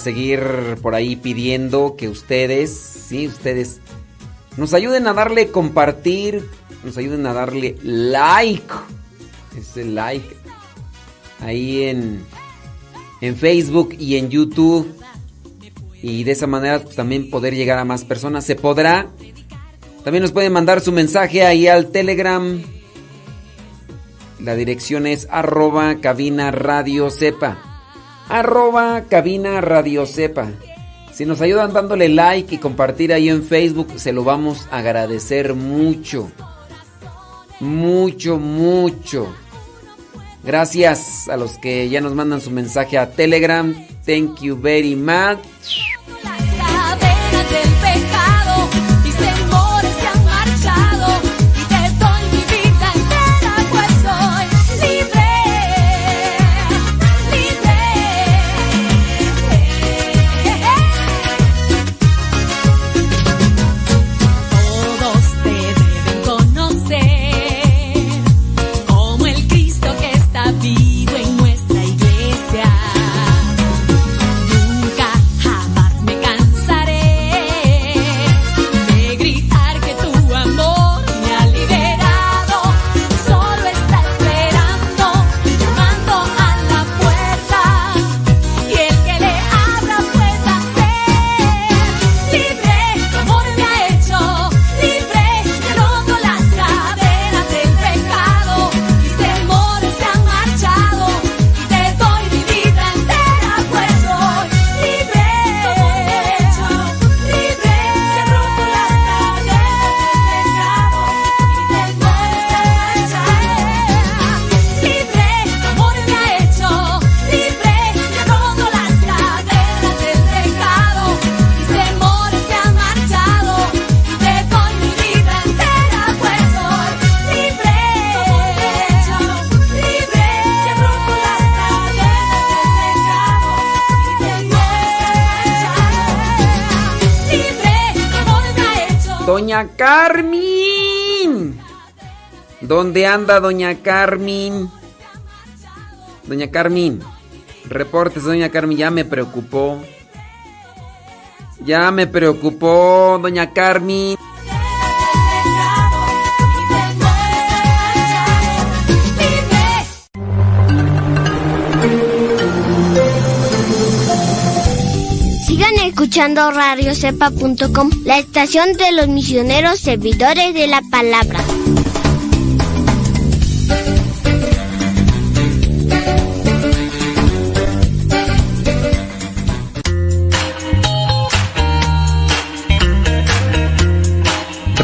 seguir por ahí pidiendo que ustedes, sí, ustedes nos ayuden a darle compartir, nos ayuden a darle like. Ese like ahí en en Facebook y en YouTube y de esa manera pues, también poder llegar a más personas. Se podrá. También nos pueden mandar su mensaje ahí al Telegram. La dirección es arroba cabina radio sepa. Arroba cabina radio sepa. Si nos ayudan dándole like y compartir ahí en Facebook, se lo vamos a agradecer mucho. Mucho, mucho. Gracias a los que ya nos mandan su mensaje a Telegram. Thank you very much. ¿Dónde anda Doña Carmen? Doña Carmen. Reportes, Doña Carmen. Ya me preocupó. Ya me preocupó, Doña Carmen. Sigan escuchando radiocepa.com, la estación de los misioneros servidores de la palabra.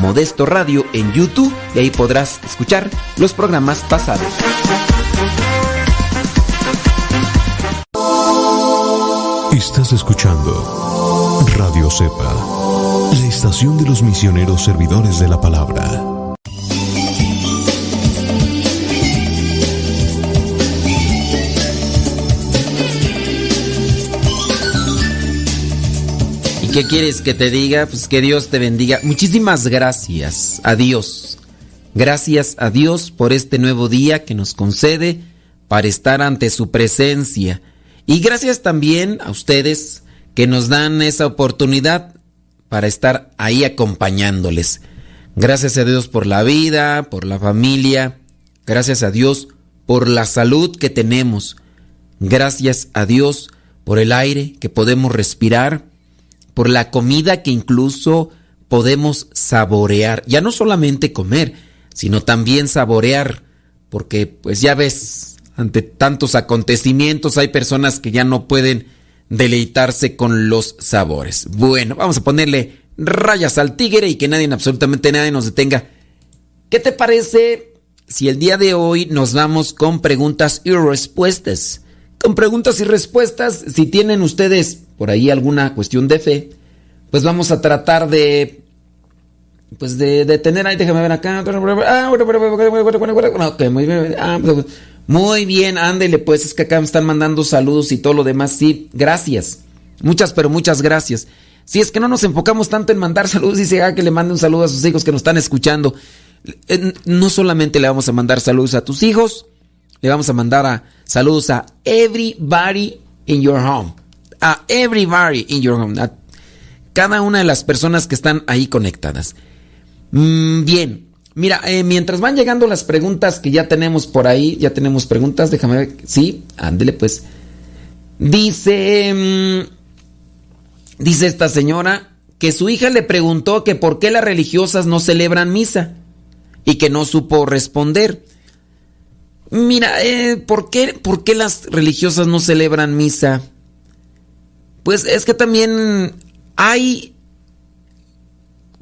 Modesto Radio en YouTube y ahí podrás escuchar los programas pasados. Estás escuchando Radio Cepa, la estación de los misioneros servidores de la palabra. Qué quieres que te diga? Pues que Dios te bendiga. Muchísimas gracias a Dios. Gracias a Dios por este nuevo día que nos concede para estar ante su presencia. Y gracias también a ustedes que nos dan esa oportunidad para estar ahí acompañándoles. Gracias a Dios por la vida, por la familia. Gracias a Dios por la salud que tenemos. Gracias a Dios por el aire que podemos respirar, por la comida que incluso podemos saborear. Ya no solamente comer, sino también saborear, porque pues ya ves, ante tantos acontecimientos hay personas que ya no pueden deleitarse con los sabores. Bueno, vamos a ponerle rayas al tigre y que nadie, absolutamente nadie nos detenga. ¿Qué te parece si el día de hoy nos vamos con preguntas y respuestas? Con preguntas y respuestas, si tienen ustedes por ahí alguna cuestión de fe, pues vamos a tratar de pues de, de tener ahí, déjame ver acá. Muy bien. Ándele, pues es que acá me están mandando saludos y todo lo demás. Sí, gracias. Muchas, pero muchas gracias. Si es que no nos enfocamos tanto en mandar saludos, dice ah, que le mande un saludo a sus hijos que nos están escuchando. No solamente le vamos a mandar saludos a tus hijos, le vamos a mandar saludos a everybody in your home. A everybody in your home. Cada una de las personas que están ahí conectadas. Mm, bien, mira, eh, mientras van llegando las preguntas que ya tenemos por ahí, ya tenemos preguntas, déjame ver. Sí, ándele pues. Dice, mm, dice esta señora que su hija le preguntó que por qué las religiosas no celebran misa y que no supo responder. Mira, eh, ¿por, qué, ¿por qué las religiosas no celebran misa? Pues es que también hay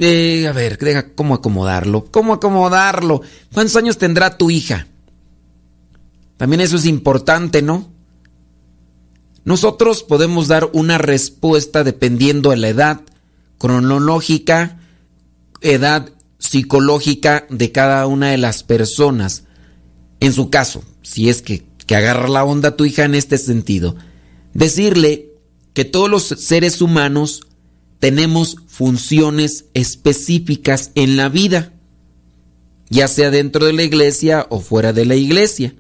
eh, a ver, deja cómo acomodarlo. ¿Cómo acomodarlo? ¿Cuántos años tendrá tu hija? También eso es importante, ¿no? Nosotros podemos dar una respuesta dependiendo de la edad cronológica, edad psicológica de cada una de las personas. En su caso, si es que, que agarra la onda tu hija en este sentido, decirle que todos los seres humanos tenemos funciones específicas en la vida, ya sea dentro de la iglesia o fuera de la iglesia.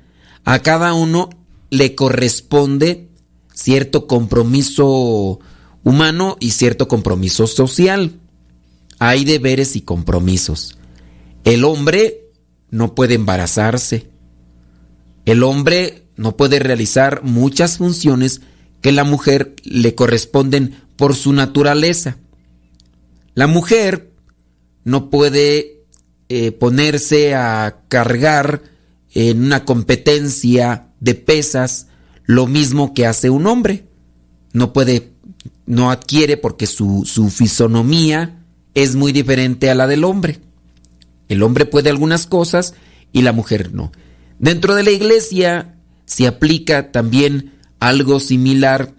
A cada uno le corresponde cierto compromiso humano y cierto compromiso social. Hay deberes y compromisos. El hombre no puede embarazarse. El hombre no puede realizar muchas funciones que la mujer le corresponden por su naturaleza. La mujer no puede eh, ponerse a cargar en una competencia de pesas lo mismo que hace un hombre. No puede, no adquiere porque su, su fisonomía es muy diferente a la del hombre. El hombre puede algunas cosas y la mujer no. Dentro de la iglesia se aplica también algo similar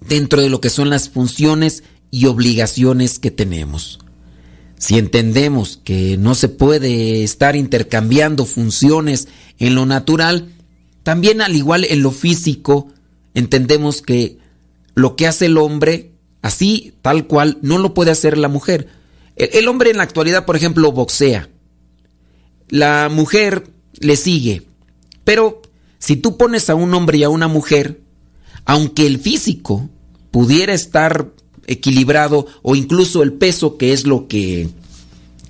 dentro de lo que son las funciones y obligaciones que tenemos. Si entendemos que no se puede estar intercambiando funciones en lo natural, también al igual en lo físico, entendemos que lo que hace el hombre así, tal cual, no lo puede hacer la mujer. El, hombre en la actualidad, por ejemplo, boxea. La mujer le sigue. Pero si tú pones a un hombre y a una mujer, aunque el físico pudiera estar equilibrado o incluso el peso que es lo que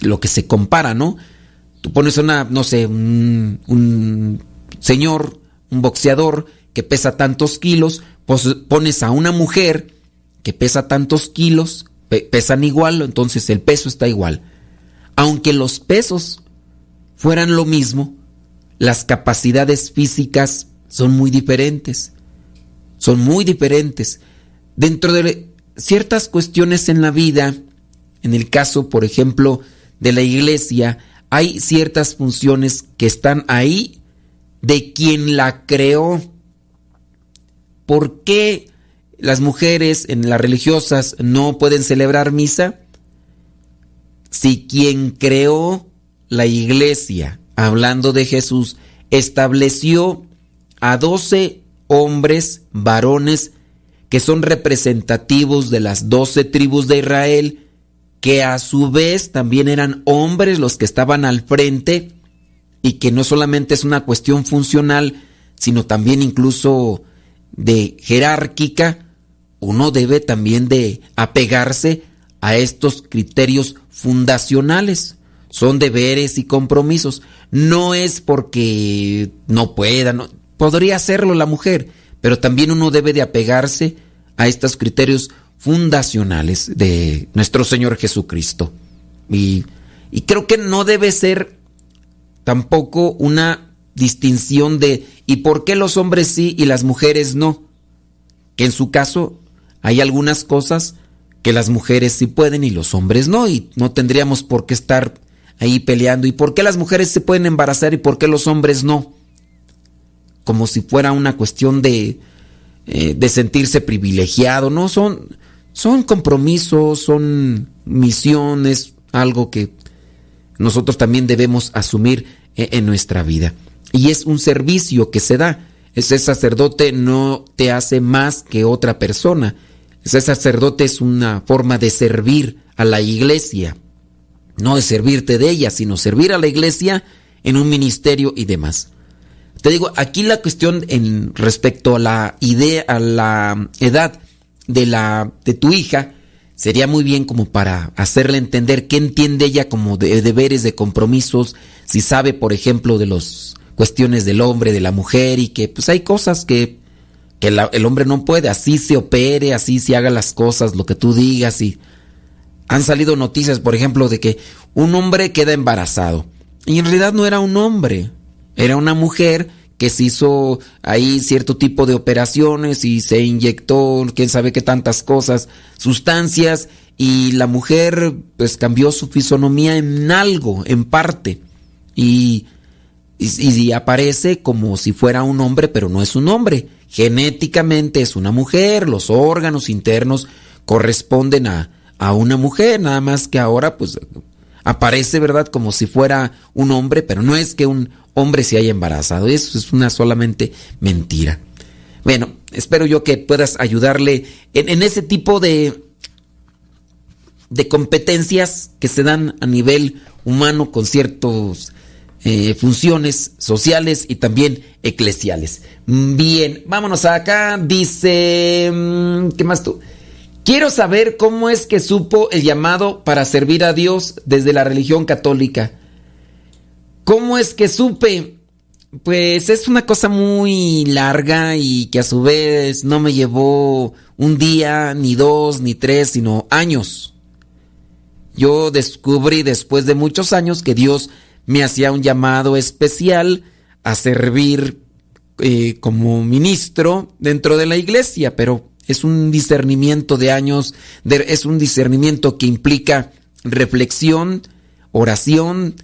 lo que se compara, ¿no? Tú pones a una, no sé, un, un señor, un boxeador que pesa tantos kilos, pues pones a una mujer que pesa tantos kilos, pe- pesan igual, entonces el peso está igual. Aunque los pesos fueran lo mismo, las capacidades físicas son muy diferentes. Son muy diferentes. Dentro de ciertas cuestiones en la vida, en el caso, por ejemplo, de la iglesia, hay ciertas funciones que están ahí de quien la creó. ¿Por qué las mujeres en las religiosas no pueden celebrar misa? Si quien creó la iglesia, hablando de Jesús, estableció a doce hombres, varones, que son representativos de las doce tribus de Israel, que a su vez también eran hombres los que estaban al frente y que no solamente es una cuestión funcional, sino también incluso de jerárquica, uno debe también de apegarse a estos criterios fundacionales. Son deberes y compromisos. No es porque no pueda, podría hacerlo la mujer, pero también uno debe de apegarse a estos criterios fundacionales de nuestro Señor Jesucristo. Y, y creo que no debe ser tampoco una distinción de ¿y por qué los hombres sí y las mujeres no? Que en su caso hay algunas cosas que las mujeres sí pueden y los hombres no, y no tendríamos por qué estar ahí peleando. ¿Y por qué las mujeres se pueden embarazar y por qué los hombres no? Como si fuera una cuestión de, eh, de sentirse privilegiado, ¿no? Son, son compromisos, son misiones, algo que nosotros también debemos asumir en, en nuestra vida. Y es un servicio que se da. Ese sacerdote no te hace más que otra persona. Ese sacerdote es una forma de servir a la iglesia. No de servirte de ella, sino servir a la iglesia en un ministerio y demás. Te digo, aquí la cuestión en respecto a la idea, a la edad de la de tu hija, sería muy bien como para hacerle entender qué entiende ella como de deberes, de compromisos, si sabe, por ejemplo, de las cuestiones del hombre, de la mujer, y que pues hay cosas que, que el hombre no puede, así se opere, así se haga las cosas, lo que tú digas, y han salido noticias, por ejemplo, de que un hombre queda embarazado. Y en realidad no era un hombre, era una mujer que se hizo ahí cierto tipo de operaciones y se inyectó quién sabe qué tantas cosas, sustancias, y la mujer pues cambió su fisonomía en algo, en parte. Y, y, aparece como si fuera un hombre, pero no es un hombre. Genéticamente es una mujer, los órganos internos corresponden a, a una mujer, nada más que ahora pues aparece, ¿verdad? Como si fuera un hombre, pero no es que un hombre se haya embarazado, eso es una solamente mentira. Bueno, espero yo que puedas ayudarle en, ese tipo de, de competencias que se dan a nivel humano con ciertas eh, funciones sociales y también eclesiales. Bien, vámonos acá. Dice, mm, ¿qué más tú? Quiero saber cómo es que supo el llamado para servir a Dios desde la religión católica. ¿Cómo es que supe? Pues es una cosa muy larga y que a su vez no me llevó un día, ni dos, ni tres, sino años. Yo descubrí después de muchos años que Dios me hacía un llamado especial a servir eh, como ministro dentro de la iglesia, pero es un discernimiento de años, es un discernimiento que implica reflexión, oración,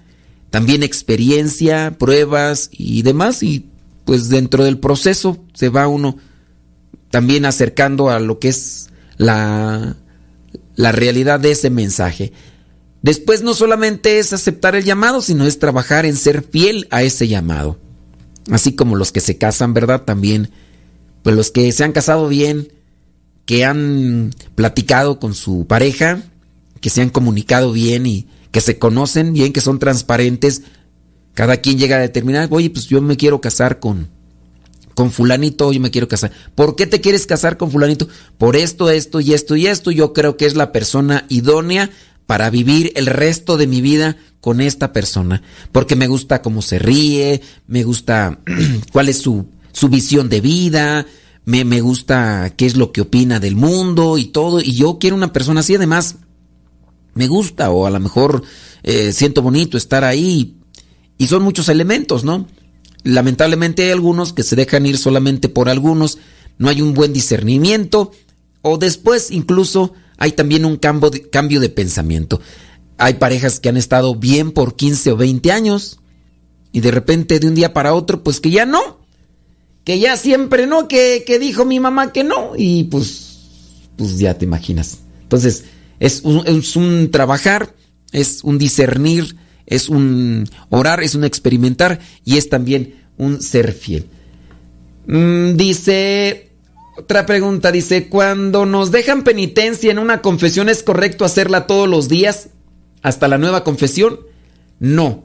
también experiencia, pruebas y demás, y pues dentro del proceso se va uno también acercando a lo que es la, la realidad de ese mensaje. Después no solamente es aceptar el llamado, sino es trabajar en ser fiel a ese llamado. Así como los que se casan, ¿verdad? También, pues los que se han casado bien, que han platicado con su pareja, que se han comunicado bien y que se conocen bien, que son transparentes. Cada quien llega a determinar, oye, pues yo me quiero casar con, con fulanito, yo me quiero casar. ¿Por qué te quieres casar con fulanito? Por esto, esto y esto y esto. Yo creo que es la persona idónea para vivir el resto de mi vida con esta persona. Porque me gusta cómo se ríe, me gusta cuál es su, su visión de vida, me, me gusta qué es lo que opina del mundo y todo. Y yo quiero una persona así, además, me gusta o a lo mejor eh, siento bonito estar ahí. Y son muchos elementos, ¿no? Lamentablemente hay algunos que se dejan ir solamente por algunos, no hay un buen discernimiento o después incluso hay también un cambio de, cambio de pensamiento. Hay parejas que han estado bien por 15 o 20 años y de repente de un día para otro pues que ya no, que ya siempre no, que, que dijo mi mamá que no y pues, pues ya te imaginas. Entonces es un, es un trabajar, es un discernir es un orar, es un experimentar y es también un ser fiel. Mm, dice, otra pregunta, dice, cuando nos dejan penitencia en una confesión, ¿es correcto hacerla todos los días hasta la nueva confesión? No.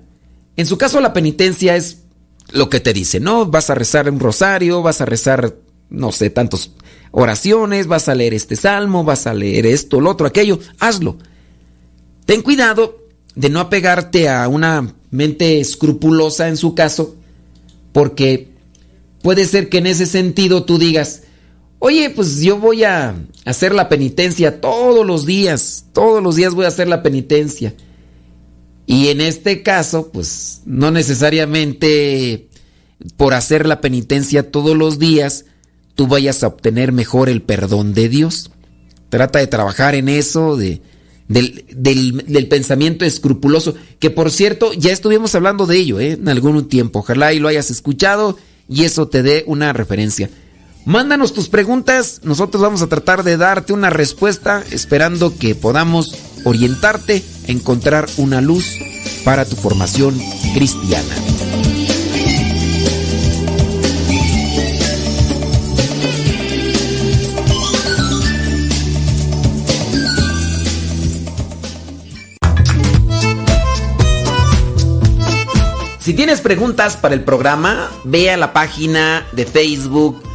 En su caso la penitencia es lo que te dice, ¿no? Vas a rezar un rosario, vas a rezar, no sé, tantos oraciones, vas a leer este salmo, vas a leer esto, lo otro, aquello, hazlo. Ten cuidado de no apegarte a una mente escrupulosa en su caso, porque puede ser que en ese sentido tú digas, oye, pues yo voy a hacer la penitencia todos los días, todos los días voy a hacer la penitencia. Y en este caso, pues no necesariamente por hacer la penitencia todos los días, tú vayas a obtener mejor el perdón de Dios. Trata de trabajar en eso, de, del, pensamiento escrupuloso, que por cierto, ya estuvimos hablando de ello ¿eh? en algún tiempo. Ojalá y lo hayas escuchado y eso te dé una referencia. Mándanos tus preguntas, nosotros vamos a tratar de darte una respuesta, esperando que podamos orientarte, encontrar una luz para tu formación cristiana. Si tienes preguntas para el programa, ve a la página de Facebook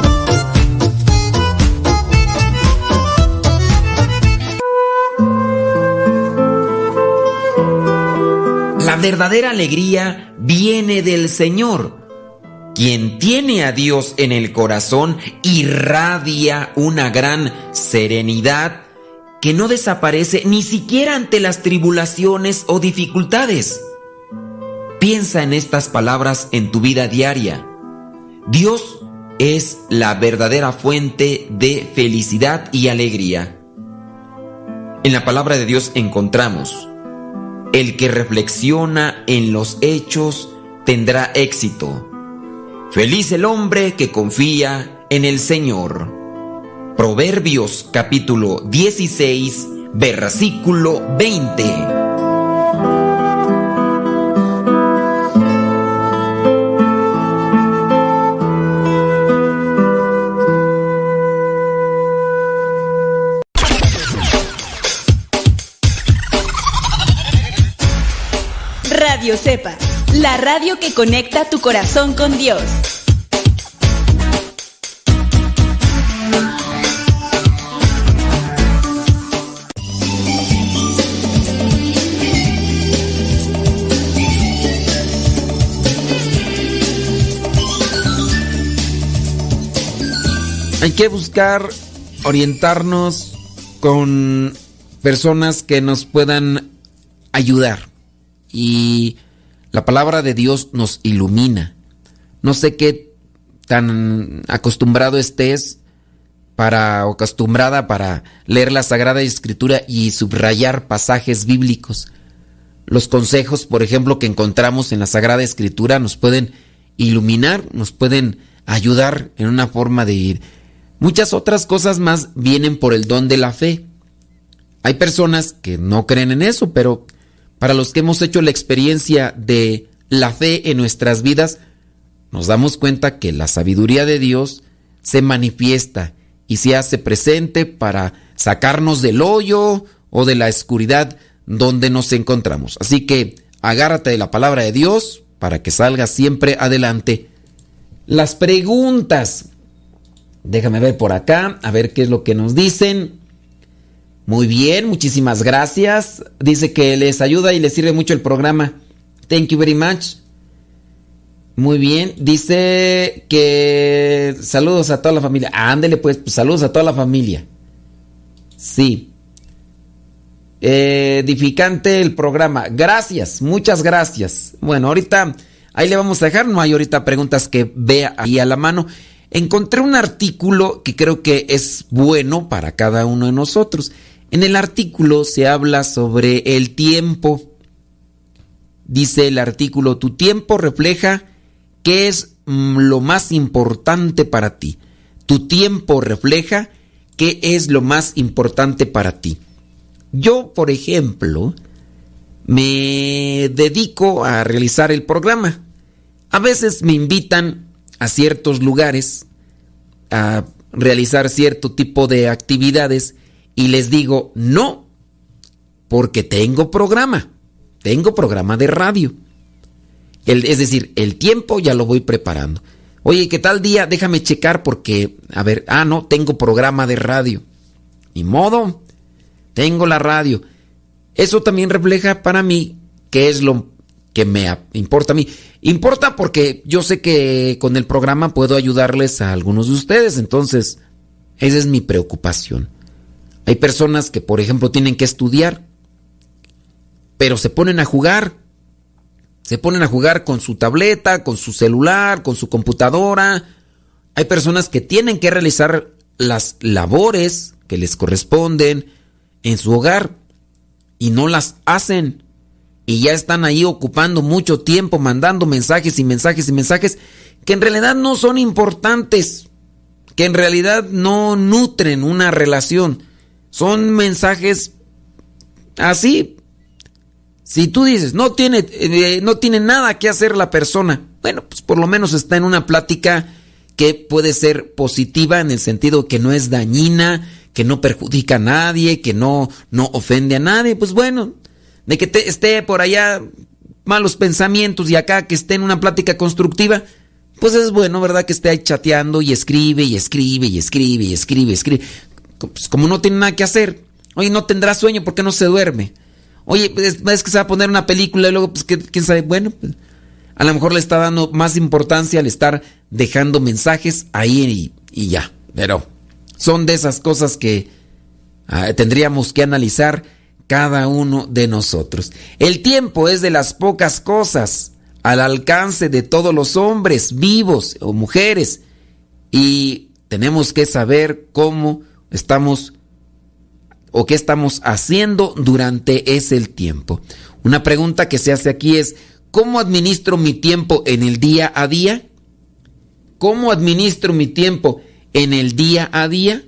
Verdadera alegría viene del Señor. Quien tiene a Dios en el corazón irradia una gran serenidad que no desaparece ni siquiera ante las tribulaciones o dificultades. Piensa en estas palabras en tu vida diaria. Dios es la verdadera fuente de felicidad y alegría. En la palabra de Dios encontramos, el que reflexiona en los hechos tendrá éxito. Feliz el hombre que confía en el Señor. Proverbios capítulo 16, versículo 20. Radio Sepa, la radio que conecta tu corazón con Dios. Hay que buscar orientarnos con personas que nos puedan ayudar y la palabra de Dios nos ilumina. No sé qué tan acostumbrado estés para o acostumbrada para leer la Sagrada Escritura y subrayar pasajes bíblicos. los consejos, por ejemplo, que encontramos en la Sagrada Escritura nos pueden iluminar, nos pueden ayudar en una forma de ir. Muchas otras cosas más vienen por el don de la fe. Hay personas que no creen en eso, pero para los que hemos hecho la experiencia de la fe en nuestras vidas, nos damos cuenta que la sabiduría de Dios se manifiesta y se hace presente para sacarnos del hoyo o de la oscuridad donde nos encontramos. Así que agárrate de la palabra de Dios para que salgas siempre adelante. Las preguntas. Déjame ver por acá, a ver qué es lo que nos dicen. Muy bien, muchísimas gracias. Dice que les ayuda y les sirve mucho el programa. Thank you very much. Muy bien, dice que saludos a toda la familia. Ándele pues, pues saludos a toda la familia. Sí. Edificante el programa. Gracias, muchas gracias. Bueno, ahorita ahí le vamos a dejar. No hay ahorita preguntas que vea ahí a la mano. Encontré un artículo que creo que es bueno para cada uno de nosotros. En el artículo se habla sobre el tiempo. Dice el artículo, tu tiempo refleja qué es mm, lo más importante para ti. Tu tiempo refleja qué es lo más importante para ti. Yo, por ejemplo, me dedico a realizar el programa. A veces me invitan a ciertos lugares a realizar cierto tipo de actividades y les digo no, porque tengo programa, tengo programa de radio. es decir, el tiempo ya lo voy preparando. Oye, ¿qué tal día? Déjame checar porque, a ver, ah, no, tengo programa de radio. Ni modo, tengo la radio. Eso también refleja para mí qué es lo que me importa a mí. Importa porque yo sé que con el programa puedo ayudarles a algunos de ustedes, entonces esa es mi preocupación. Hay personas que, por ejemplo, tienen que estudiar, pero se ponen a jugar. Se ponen a jugar con su tableta, con su celular, con su computadora. Hay personas que tienen que realizar las labores que les corresponden en su hogar y no las hacen. Y ya están ahí ocupando mucho tiempo mandando mensajes y mensajes y mensajes que en realidad no son importantes, que en realidad no nutren una relación. Son mensajes así. Si tú dices, no tiene, eh, no tiene nada que hacer la persona, bueno, pues por lo menos está en una plática que puede ser positiva en el sentido que no es dañina, que no perjudica a nadie, que no, no ofende a nadie, pues bueno, de que esté por allá malos pensamientos y acá que esté en una plática constructiva, pues es bueno, ¿verdad? Que esté ahí chateando y escribe y escribe y escribe y escribe y escribe. Pues como no tiene nada que hacer. Oye, no tendrá sueño porque no se duerme. Oye, es, que se va a poner una película y luego, pues, ¿quién sabe? Bueno, pues, a lo mejor le está dando más importancia al estar dejando mensajes ahí y, y ya. Pero son de esas cosas que ah, tendríamos que analizar cada uno de nosotros. El tiempo es de las pocas cosas al alcance de todos los hombres vivos o mujeres y tenemos que saber cómo estamos o qué estamos haciendo durante ese tiempo. Una pregunta que se hace aquí es, ¿cómo administro mi tiempo en el día a día? ¿Cómo administro mi tiempo en el día a día,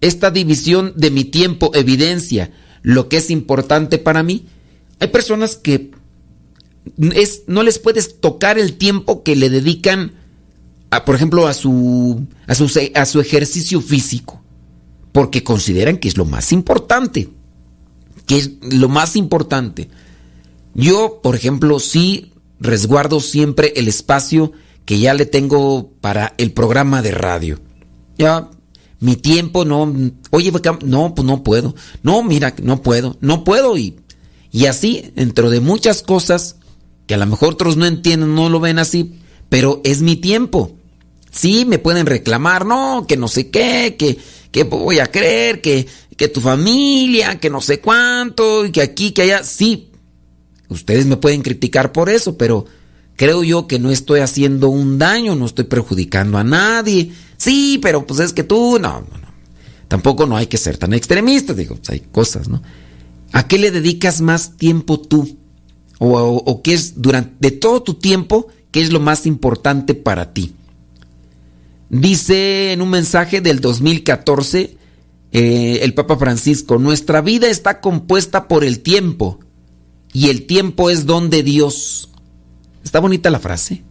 esta división de mi tiempo evidencia lo que es importante para mí. Hay personas que es, no les puedes tocar el tiempo que le dedican, a, por ejemplo, a su, a, su, a su ejercicio físico, porque consideran que es lo más importante, que es lo más importante. Yo, por ejemplo, sí resguardo siempre el espacio que ya le tengo para el programa de radio ya mi tiempo no, oye, no, pues no puedo, no, mira, no puedo, no puedo y, y así, dentro de muchas cosas que a lo mejor otros no entienden, no lo ven así, pero es mi tiempo. Sí, me pueden reclamar, no, que no sé qué, que, que voy a creer, que, que tu familia, que no sé cuánto, y que aquí, que allá, sí, ustedes me pueden criticar por eso, pero creo yo que no estoy haciendo un daño, no estoy perjudicando a nadie Sí, pero pues es que tú, no, no. Tampoco no hay que ser tan extremista, digo, pues hay cosas, ¿no? ¿A qué le dedicas más tiempo tú? o, o qué es durante de todo tu tiempo, qué es lo más importante para ti. Dice en un mensaje del 2014 eh, el Papa Francisco, nuestra vida está compuesta por el tiempo y el tiempo es don de Dios. Está bonita la frase.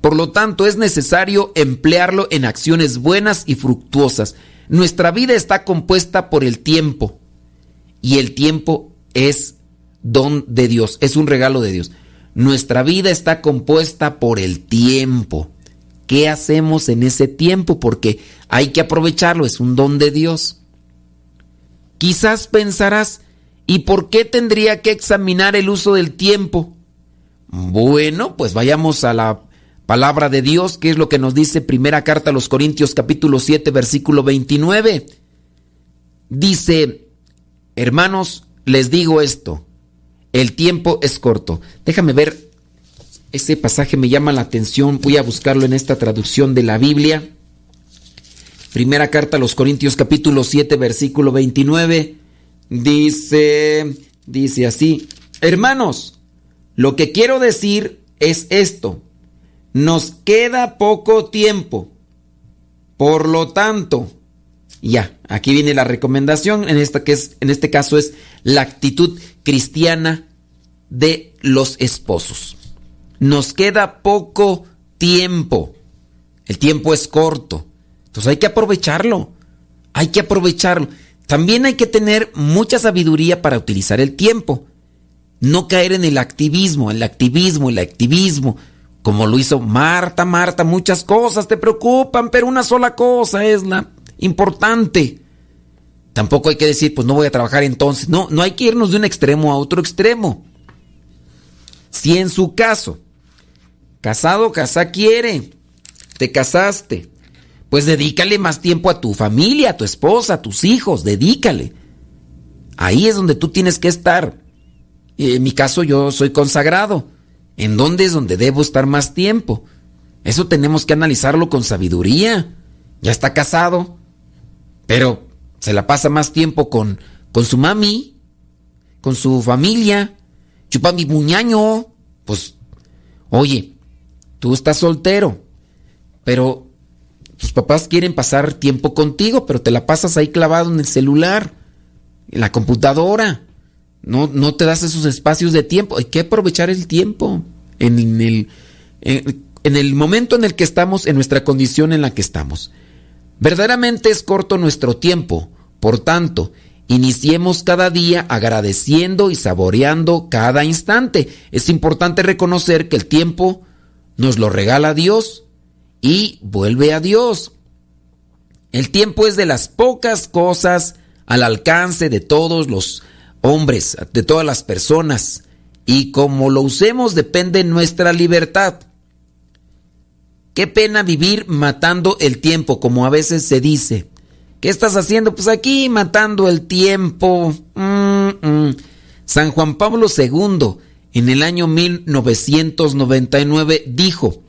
Por lo tanto, es necesario emplearlo en acciones buenas y fructuosas. Nuestra vida está compuesta por el tiempo y el tiempo es don de Dios, es un regalo de Dios. Nuestra vida está compuesta por el tiempo. ¿Qué hacemos en ese tiempo? Porque hay que aprovecharlo, es un don de Dios. Quizás pensarás, ¿y por qué tendría que examinar el uso del tiempo? Bueno, pues vayamos a la palabra de Dios, que es lo que nos dice primera carta a los Corintios capítulo 7 versículo 29. Dice, hermanos, les digo esto, el tiempo es corto. Déjame ver, ese pasaje me llama la atención, voy a buscarlo en esta traducción de la Biblia. Primera carta a los Corintios capítulo 7 versículo 29 dice dice así, hermanos, lo que quiero decir es esto. Nos queda poco tiempo. Por lo tanto, ya, aquí viene la recomendación, en, esta que es, en este caso es la actitud cristiana de los esposos. Nos queda poco tiempo. El tiempo es corto. Entonces hay que aprovecharlo. Hay que aprovecharlo. También hay que tener mucha sabiduría para utilizar el tiempo. No caer en el activismo, el activismo, el activismo. Como lo hizo Marta, Marta, muchas cosas te preocupan, pero una sola cosa es la importante. Tampoco hay que decir, pues no voy a trabajar entonces. No, no hay que irnos de un extremo a otro extremo. Si en su caso, casado, casa quiere, te casaste, pues dedícale más tiempo a tu familia, a tu esposa, a tus hijos, dedícale. Ahí es donde tú tienes que estar. En mi caso yo soy consagrado. ¿En dónde es donde debo estar más tiempo? Eso tenemos que analizarlo con sabiduría. Ya está casado, pero se la pasa más tiempo con, con su mami, con su familia, chupa mi. Pues, oye, tú estás soltero, pero tus papás quieren pasar tiempo contigo, pero te la pasas ahí clavado en el celular, en la computadora. No, no te das esos espacios de tiempo. Hay que aprovechar el tiempo en el, en, en el momento en el que estamos, en nuestra condición en la que estamos. Verdaderamente es corto nuestro tiempo. Por tanto, iniciemos cada día agradeciendo y saboreando cada instante. Es importante reconocer que el tiempo nos lo regala Dios y vuelve a Dios. El tiempo es de las pocas cosas al alcance de todos los hombres, de todas las personas, y como lo usemos depende nuestra libertad. Qué pena vivir matando el tiempo, como a veces se dice. ¿Qué estás haciendo? Pues aquí matando el tiempo. Mm, mm. San Juan Pablo II, en el año 1999, dijo,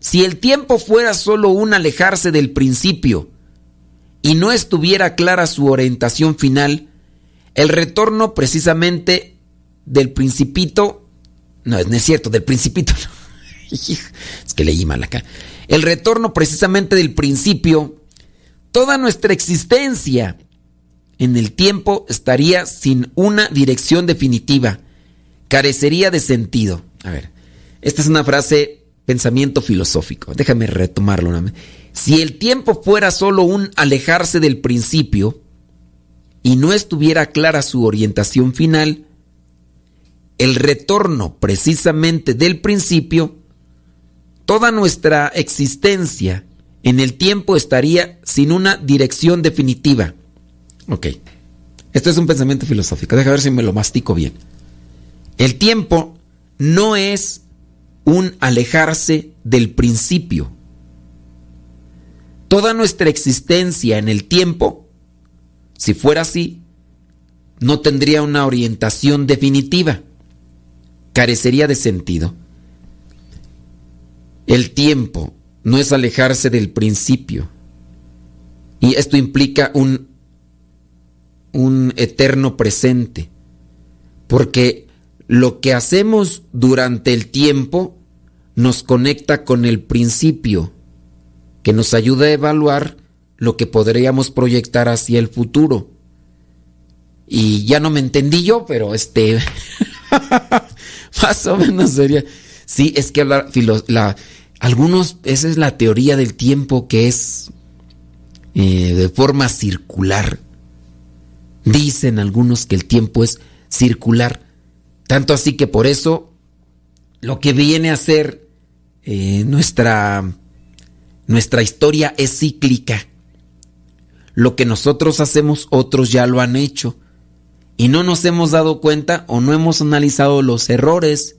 si el tiempo fuera solo un alejarse del principio y no estuviera clara su orientación final, el retorno precisamente del principito, no, no es cierto, del principito, es que leí mal acá, el retorno precisamente del principio, toda nuestra existencia en el tiempo estaría sin una dirección definitiva, carecería de sentido. A ver, esta es una frase pensamiento filosófico. Déjame retomarlo. Si el tiempo fuera solo un alejarse del principio y no estuviera clara su orientación final, el retorno precisamente del principio, toda nuestra existencia en el tiempo estaría sin una dirección definitiva. Ok. Esto es un pensamiento filosófico. Déjame ver si me lo mastico bien. El tiempo no es un alejarse del principio. Toda nuestra existencia en el tiempo, si fuera así, no tendría una orientación definitiva, carecería de sentido. El tiempo no es alejarse del principio. Y esto implica un, un eterno presente. Porque lo que hacemos durante el tiempo nos conecta con el principio, que nos ayuda a evaluar lo que podríamos proyectar hacia el futuro. Y ya no me entendí yo, pero este, más o menos sería, sí, es que hablar, la, algunos, esa es la teoría del tiempo que es eh, de forma circular. Dicen algunos que el tiempo es circular. Tanto así que por eso lo que viene a ser eh, nuestra, nuestra historia es cíclica. Lo que nosotros hacemos, otros ya lo han hecho. Y no nos hemos dado cuenta o no hemos analizado los errores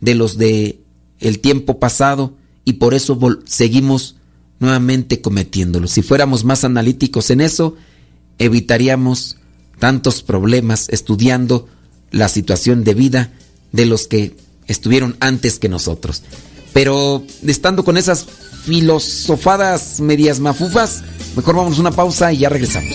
de los de el tiempo pasado y por eso seguimos nuevamente cometiéndolos. Si fuéramos más analíticos en eso, evitaríamos tantos problemas estudiando la situación de vida de los que estuvieron antes que nosotros. Pero estando con esas filosofadas medias mafufas, mejor vamos a una pausa y ya regresamos.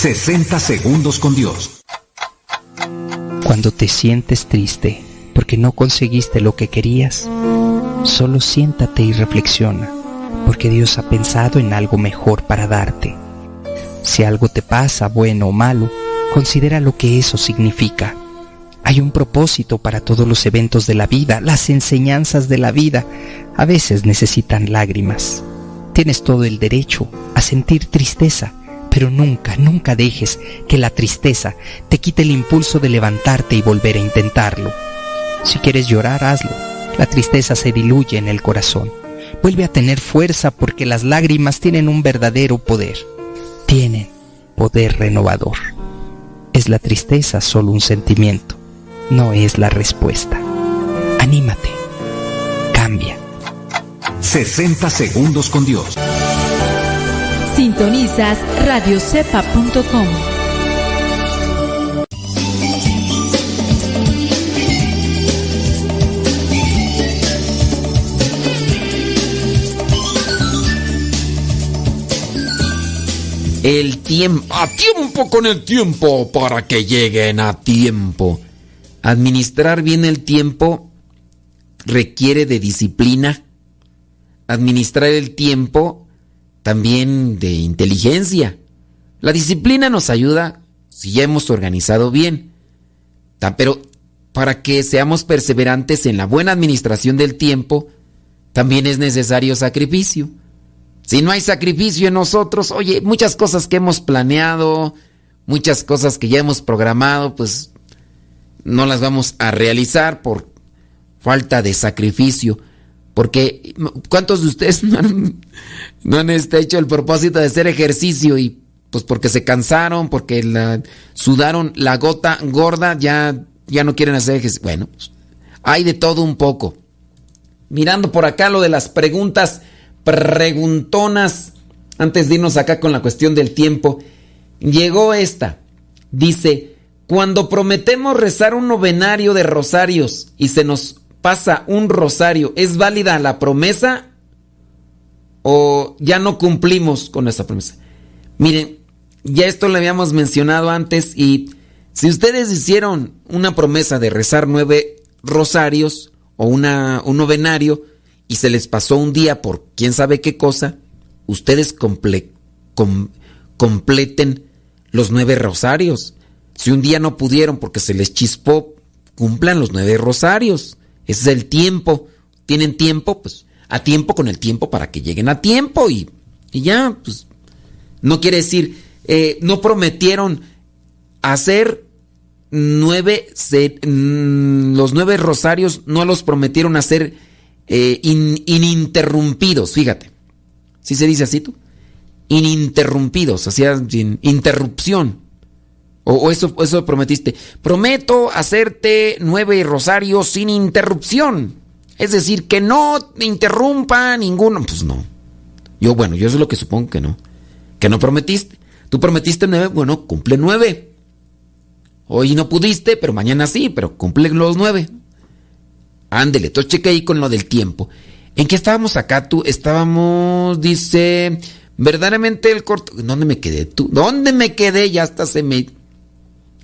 60 segundos con Dios. Cuando te sientes triste porque no conseguiste lo que querías, solo siéntate y reflexiona, porque Dios ha pensado en algo mejor para darte. Si algo te pasa, bueno o malo, considera lo que eso significa. Hay un propósito para todos los eventos de la vida, las enseñanzas de la vida a veces necesitan lágrimas. Tienes todo el derecho a sentir tristeza pero nunca, nunca dejes que la tristeza te quite el impulso de levantarte y volver a intentarlo. Si quieres llorar, hazlo. La tristeza se diluye en el corazón. Vuelve a tener fuerza porque las lágrimas tienen un verdadero poder. Tienen poder renovador. Es la tristeza solo un sentimiento, no es la respuesta. Anímate. Cambia. 60 segundos con Dios. Sintonizas radiocepa.com. El tiempo, a tiempo con el tiempo para que lleguen a tiempo. Administrar bien el tiempo requiere de disciplina. Administrar el tiempo también de inteligencia. La disciplina nos ayuda si ya hemos organizado bien. Pero para que seamos perseverantes en la buena administración del tiempo, también es necesario sacrificio. Si no hay sacrificio en nosotros, oye, muchas cosas que hemos planeado, muchas cosas que ya hemos programado, pues no las vamos a realizar por falta de sacrificio. Porque, ¿cuántos de ustedes no han, este, hecho el propósito de hacer ejercicio y pues porque se cansaron, porque sudaron la gota gorda, ya ya no quieren hacer ejercicio. Bueno, pues, hay de todo un poco. Mirando por acá lo de las preguntas preguntonas, antes de irnos acá con la cuestión del tiempo, llegó esta. Dice, cuando prometemos rezar un novenario de rosarios y se nos pasa un rosario, ¿es válida la promesa o ya no cumplimos con esa promesa? Miren, ya esto lo habíamos mencionado antes y si ustedes hicieron una promesa de rezar nueve rosarios o una, un novenario y se les pasó un día por quién sabe qué cosa, ustedes comple- com- completen los nueve rosarios. Si un día no pudieron porque se les chispó, cumplan los nueve rosarios. Ese es el tiempo. Tienen tiempo, pues a tiempo con el tiempo para que lleguen a tiempo y, y ya, pues no quiere decir, eh, no prometieron hacer nueve, mm, los nueve rosarios, no los prometieron hacer eh, in- ininterrumpidos, fíjate. ¿Sí se dice así tú? Ininterrumpidos, hacía interrupción. O, eso, eso prometiste. Prometo hacerte nueve rosarios sin interrupción. Es decir, que no interrumpa ninguno. Pues no. Yo, bueno, yo eso es lo que supongo que no. Que no prometiste. Tú prometiste nueve, bueno, cumple nueve. Hoy no pudiste, pero mañana sí, pero cumple los nueve. Ándele, entonces cheque ahí con lo del tiempo. ¿En qué estábamos acá tú? Estábamos, dice, verdaderamente el corto... ¿Dónde me quedé tú? ¿Dónde me quedé? Ya hasta se me...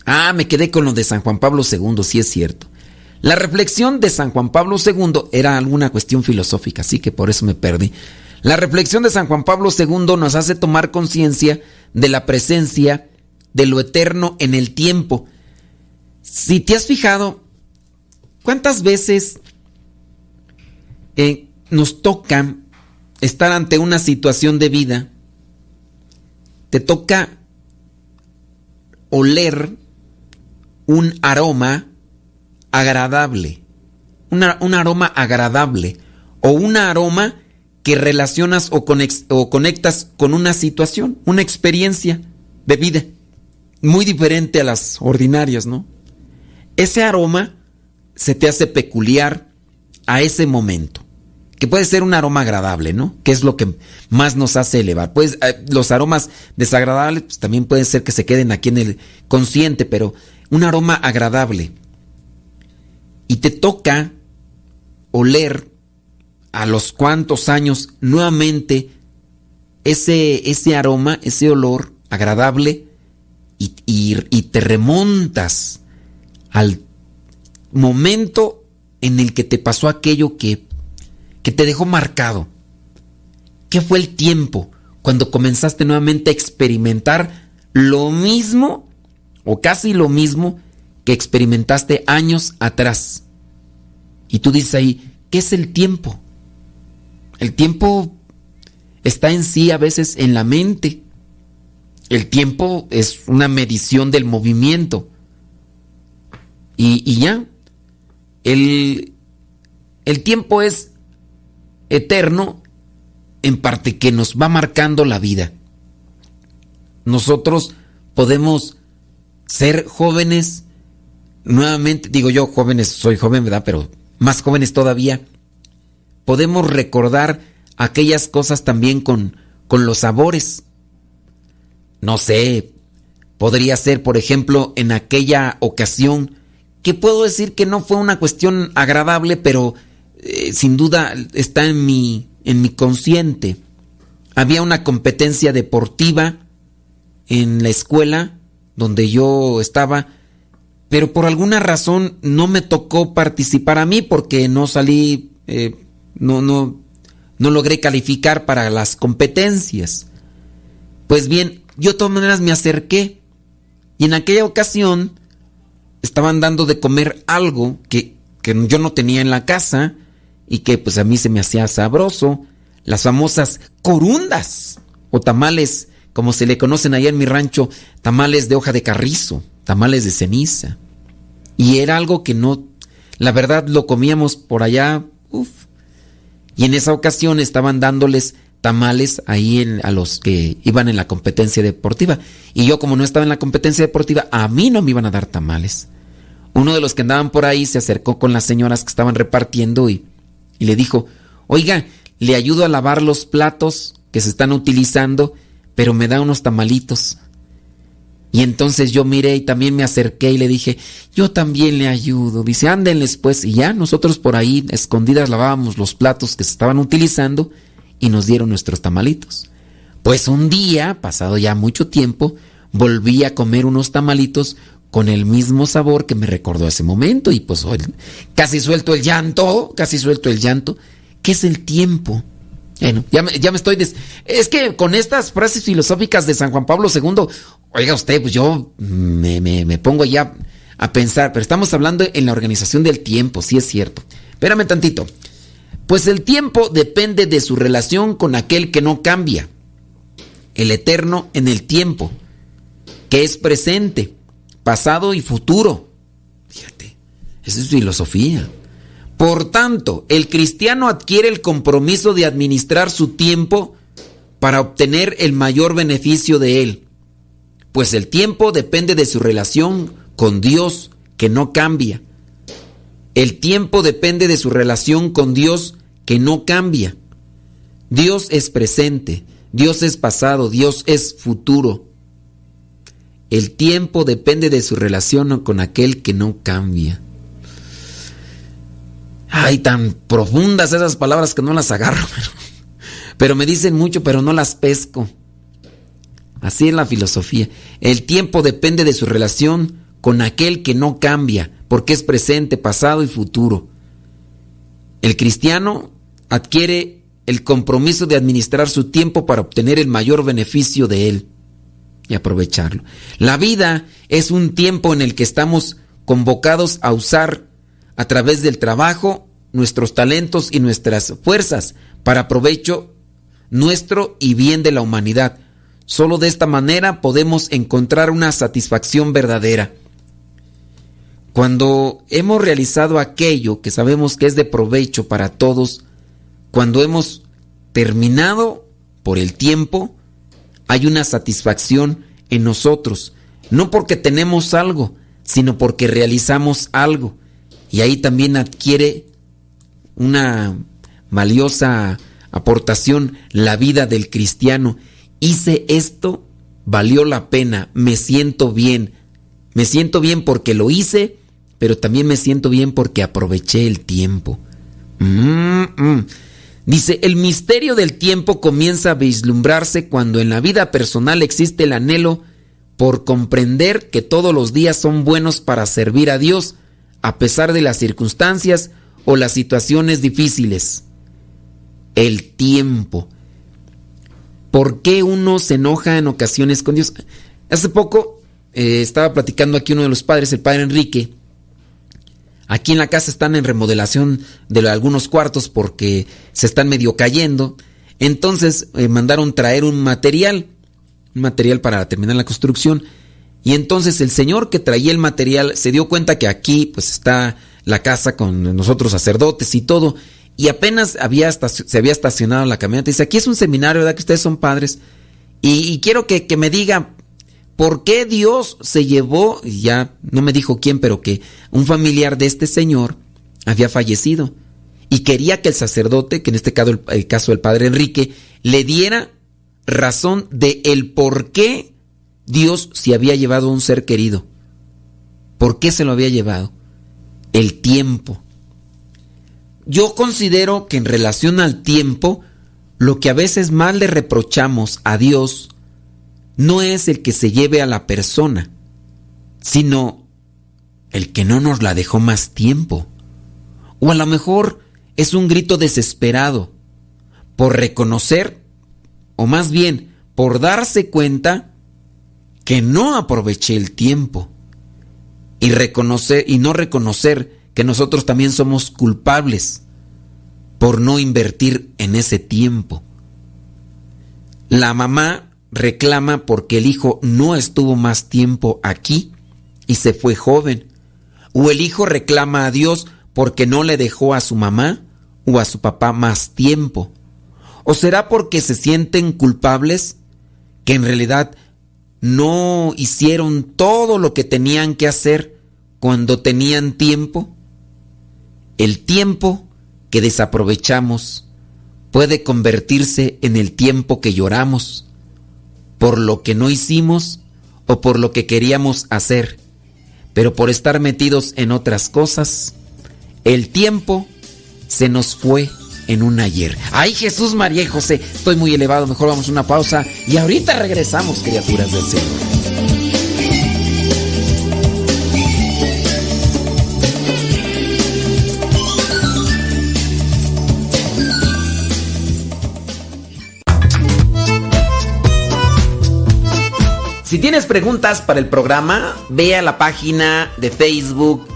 Ah, me quedé con lo de San Juan Pablo II, sí es cierto. La reflexión de San Juan Pablo II era alguna cuestión filosófica, así que por eso me perdí. La reflexión de San Juan Pablo II nos hace tomar conciencia de la presencia de lo eterno en el tiempo. Si te has fijado, ¿cuántas veces eh, nos toca estar ante una situación de vida? Te toca oler un aroma agradable, un aroma agradable o un aroma que relacionas o conectas con una situación, una experiencia de vida, muy diferente a las ordinarias, ¿no? Ese aroma se te hace peculiar a ese momento, que puede ser un aroma agradable, ¿no? Que es lo que más nos hace elevar. Pues eh, los aromas desagradables pues, también pueden ser que se queden aquí en el consciente, pero un aroma agradable. Y te toca oler a los cuantos años nuevamente ese, ese aroma, ese olor agradable y, y- te remontas al momento en el que te pasó aquello que, que te dejó marcado. ¿Qué fue el tiempo cuando comenzaste nuevamente a experimentar lo mismo o casi lo mismo que experimentaste años atrás? Y tú dices ahí, ¿qué es el tiempo? El tiempo está en sí a veces en la mente. El tiempo es una medición del movimiento. Y, y ya. El, el tiempo es eterno en parte que nos va marcando la vida. Nosotros podemos ser jóvenes, nuevamente, digo yo jóvenes, soy joven, ¿verdad? Pero más jóvenes todavía. Podemos recordar aquellas cosas también con, con los sabores. No sé, podría ser, por ejemplo, en aquella ocasión, que puedo decir que no fue una cuestión agradable, pero eh, sin duda está en mi, en mi consciente. Había una competencia deportiva en la escuela donde yo estaba, pero por alguna razón no me tocó participar a mí porque no salí, eh, no, no, no logré calificar para las competencias. Pues bien, yo de todas maneras me acerqué y en aquella ocasión estaban dando de comer algo que, que yo no tenía en la casa y que pues a mí se me hacía sabroso, las famosas corundas o tamales, como se le conocen allá en mi rancho, tamales de hoja de carrizo, tamales de ceniza. Y era algo que no, la verdad lo comíamos por allá, uff. Y en esa ocasión estaban dándoles tamales ahí a los que iban en la competencia deportiva. Y yo como no estaba en la competencia deportiva, a mí no me iban a dar tamales. uno de los que andaban por ahí se acercó con las señoras que estaban repartiendo y le dijo, oiga, le ayudo a lavar los platos que se están utilizando, pero me da unos tamalitos. Y entonces yo miré y también me acerqué y le dije, yo también le ayudo. Dice, ándenles pues. Y ya nosotros por ahí, escondidas, lavábamos los platos que se estaban utilizando y nos dieron nuestros tamalitos. Pues un día, pasado ya mucho tiempo, volví a comer unos tamalitos con el mismo sabor que me recordó ese momento y pues casi suelto el llanto, casi suelto el llanto. ¿Qué es el tiempo? Bueno, ya me, estoy... Es que con estas frases filosóficas de San Juan Pablo II, oiga usted, pues yo me, me, pongo ya a pensar, pero estamos hablando en la organización del tiempo, sí es cierto. Espérame tantito. Pues el tiempo depende de su relación con aquel que no cambia, el eterno en el tiempo, que es presente, pasado y futuro. Fíjate, esa es filosofía. Por tanto, el cristiano adquiere el compromiso de administrar su tiempo para obtener el mayor beneficio de él, pues el tiempo depende de su relación con Dios, que no cambia. El tiempo depende de su relación con Dios, que no cambia. Dios es presente, Dios es pasado, Dios es futuro. El tiempo depende de su relación con aquel que no cambia. Ay, tan profundas esas palabras que no las agarro. Pero, me dicen mucho, pero no las pesco. Así es la filosofía. El tiempo depende de su relación con aquel que no cambia, porque es presente, pasado y futuro. El cristiano adquiere el compromiso de administrar su tiempo para obtener el mayor beneficio de él y aprovecharlo. La vida es un tiempo en el que estamos convocados a usar a través del trabajo nuestros talentos y nuestras fuerzas para provecho nuestro y bien de la humanidad. Solo de esta manera podemos encontrar una satisfacción verdadera. Cuando hemos realizado aquello que sabemos que es de provecho para todos, cuando hemos terminado por el tiempo, hay una satisfacción en nosotros, no porque tenemos algo, sino porque realizamos algo. Y ahí también adquiere una valiosa aportación la vida del cristiano. Hice esto, valió la pena, me siento bien. Me siento bien porque lo hice, pero también me siento bien porque aproveché el tiempo. Mm, mm. Dice, el misterio del tiempo comienza a vislumbrarse cuando en la vida personal existe el anhelo por comprender que todos los días son buenos para servir a Dios, a pesar de las circunstancias o las situaciones difíciles. El tiempo. ¿Por qué uno se enoja en ocasiones con Dios? Hace poco eh, estaba platicando aquí uno de los padres, el padre Enrique. Aquí en la casa están en remodelación de algunos cuartos porque se están medio cayendo. Entonces eh, mandaron traer un material, un material para terminar la construcción. Y entonces el señor que traía el material se dio cuenta que aquí pues está la casa con nosotros sacerdotes y todo. Y apenas había se había estacionado la camioneta. Dice, aquí es un seminario, ¿verdad? Que ustedes son padres. Y, quiero que, que, me diga, ¿por qué Dios se llevó, ya no me dijo quién, pero que un familiar de este señor había fallecido? Y quería que el sacerdote, que en este caso el, caso del padre Enrique, le diera razón de el por qué Dios se había llevado a un ser querido. ¿Por qué se lo había llevado? El tiempo. Yo considero que en relación al tiempo, lo que a veces más le reprochamos a Dios no es el que se lleve a la persona, sino el que no nos la dejó más tiempo. O a lo mejor es un grito desesperado por reconocer, o más bien por darse cuenta que no aproveché el tiempo y reconocer y no reconocer que nosotros también somos culpables por no invertir en ese tiempo. La mamá reclama porque el hijo no estuvo más tiempo aquí y se fue joven. O el hijo reclama a Dios porque no le dejó a su mamá o a su papá más tiempo. ¿O será porque se sienten culpables que en realidad no hicieron todo lo que tenían que hacer cuando tenían tiempo? El tiempo que desaprovechamos puede convertirse en el tiempo que lloramos por lo que no hicimos o por lo que queríamos hacer, pero por estar metidos en otras cosas, el tiempo se nos fue en un ayer. Ay Jesús, María y José, estoy muy elevado, mejor vamos a una pausa y ahorita regresamos, criaturas del Señor. Si tienes preguntas para el programa, ve a la página de Facebook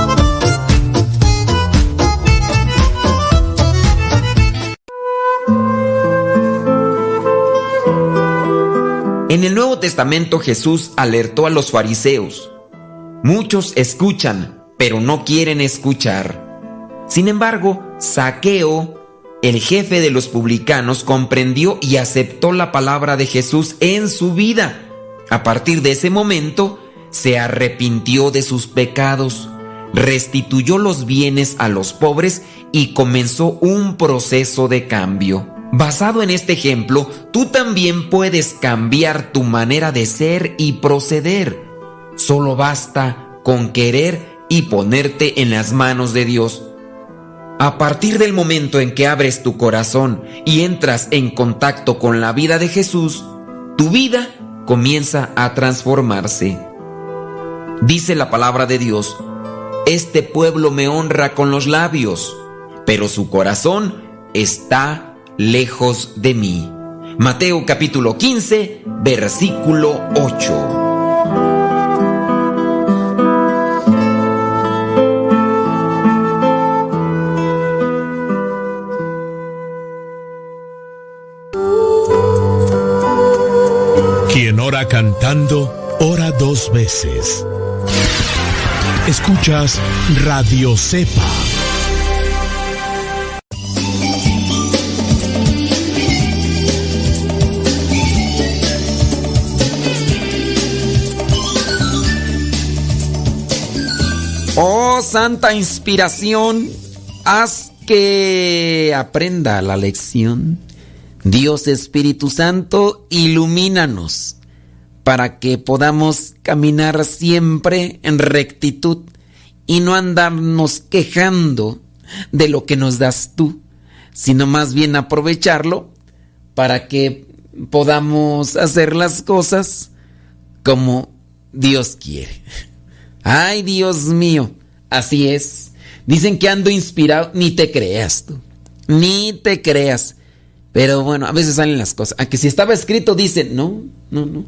En el Nuevo Testamento Jesús alertó a los fariseos. Muchos escuchan, pero no quieren escuchar. Sin embargo, Saqueo, el jefe de los publicanos, comprendió y aceptó la palabra de Jesús en su vida. A partir de ese momento, se arrepintió de sus pecados, restituyó los bienes a los pobres y comenzó un proceso de cambio. Basado en este ejemplo, tú también puedes cambiar tu manera de ser y proceder. Solo basta con querer y ponerte en las manos de Dios. A partir del momento en que abres tu corazón y entras en contacto con la vida de Jesús, tu vida comienza a transformarse. Dice la palabra de Dios, este pueblo me honra con los labios, pero su corazón está lejos de mí. Mateo capítulo 15, versículo 8. Quien ora cantando, ora dos veces. Escuchas Radio Cepa. Oh, santa inspiración, haz que aprenda la lección. Dios Espíritu Santo, ilumínanos para que podamos caminar siempre en rectitud y no andarnos quejando de lo que nos das tú, sino más bien aprovecharlo para que podamos hacer las cosas como Dios quiere. Ay, Dios mío, así es. Dicen que ando inspirado, ni te creas tú, ni te creas. Pero bueno, a veces salen las cosas. Aunque si estaba escrito, dicen, no, no, no.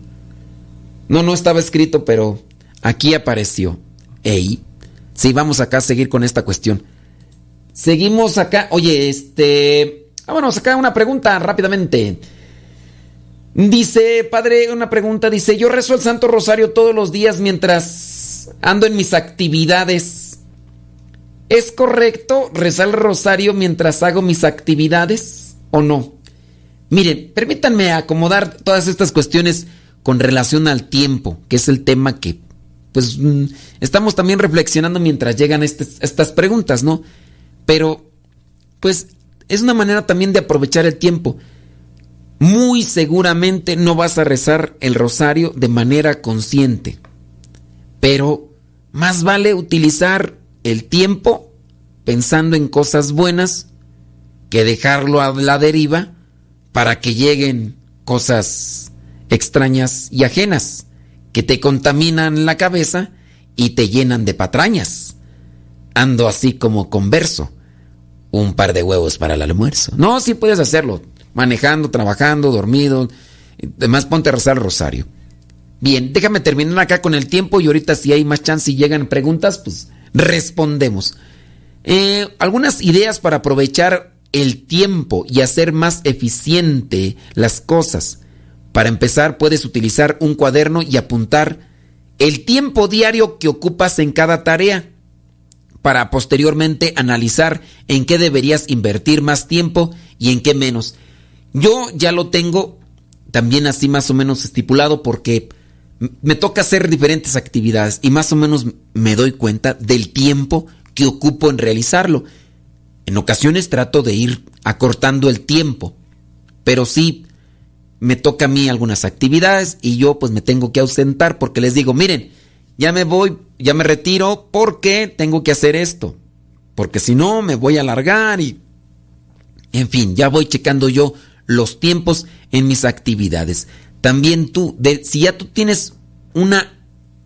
No, no estaba escrito, pero aquí apareció. Ey, sí, vamos acá a seguir con esta cuestión. Seguimos acá. Oye, este. Vámonos acá una pregunta rápidamente. Dice, padre, una pregunta. Dice: Yo rezo el Santo Rosario todos los días mientras ando en mis actividades. ¿Es correcto rezar el rosario mientras hago mis actividades o no? Miren, permítanme acomodar todas estas cuestiones con relación al tiempo, que es el tema que, pues, mm, estamos también reflexionando mientras llegan estas, estas preguntas, ¿no? Pero, pues, es una manera también de aprovechar el tiempo. Muy seguramente no vas a rezar el rosario de manera consciente, pero más vale utilizar el tiempo pensando en cosas buenas que dejarlo a la deriva para que lleguen cosas extrañas y ajenas que te contaminan la cabeza y te llenan de patrañas. Ando así como converso. Un par de huevos para el almuerzo. No, sí puedes hacerlo. Manejando, trabajando, dormido. Además, ponte a rezar el rosario. Bien, déjame terminar acá con el tiempo y ahorita si hay más chance y llegan preguntas, pues respondemos. Eh, algunas ideas para aprovechar el tiempo y hacer más eficiente las cosas. Para empezar, puedes utilizar un cuaderno y apuntar el tiempo diario que ocupas en cada tarea para posteriormente analizar en qué deberías invertir más tiempo y en qué menos. Yo ya lo tengo también así más o menos estipulado porque me toca hacer diferentes actividades y más o menos me doy cuenta del tiempo que ocupo en realizarlo. En ocasiones trato de ir acortando el tiempo, pero sí me toca a mí algunas actividades y yo pues me tengo que ausentar porque les digo, miren, ya me voy, ya me retiro porque tengo que hacer esto, porque si no me voy a alargar y... En fin, ya voy checando yo los tiempos en mis actividades. También tú, de, si ya tú tienes una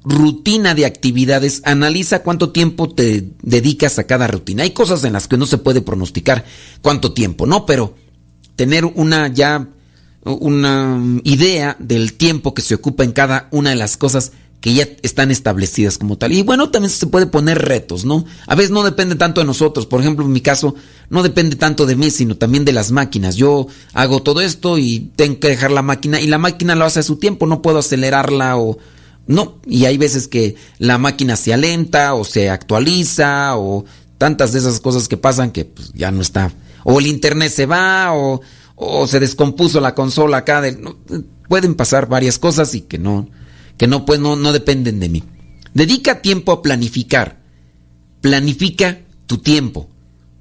rutina de actividades, analiza cuánto tiempo te dedicas a cada rutina. Hay cosas en las que no se puede pronosticar cuánto tiempo, ¿no? Pero tener una ya una idea del tiempo que se ocupa en cada una de las cosas que ya están establecidas como tal. Y bueno, también se puede poner retos, ¿no? A veces no depende tanto de nosotros. Por ejemplo, en mi caso, no depende tanto de mí, sino también de las máquinas. Yo hago todo esto y tengo que dejar la máquina y la máquina lo hace a su tiempo, no puedo acelerarla o no. Y hay veces que la máquina se alenta o se actualiza o tantas de esas cosas que pasan que pues, ya no está. O el internet se va o, o se descompuso la consola acá. De, pueden pasar varias cosas y que no que no, pues, no, no dependen de mí. Dedica tiempo a planificar. Planifica tu tiempo.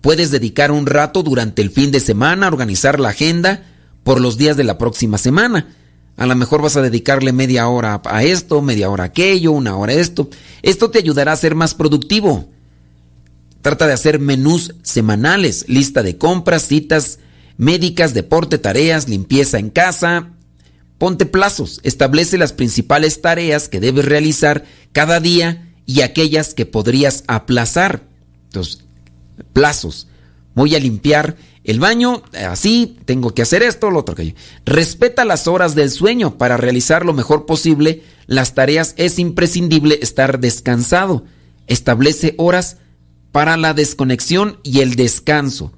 Puedes dedicar un rato durante el fin de semana a organizar la agenda por los días de la próxima semana. A lo mejor vas a dedicarle media hora a esto, media hora a aquello, una hora a esto. Esto te ayudará a ser más productivo. Trata de hacer menús semanales, lista de compras, citas médicas, deporte, tareas, limpieza en casa, Ponte plazos, establece las principales tareas que debes realizar cada día y aquellas que podrías aplazar. Entonces, plazos. Voy a limpiar el baño, así, tengo que hacer esto, lo otro que Respeta las horas del sueño para realizar lo mejor posible. Las tareas es imprescindible estar descansado. Establece horas para la desconexión y el descanso.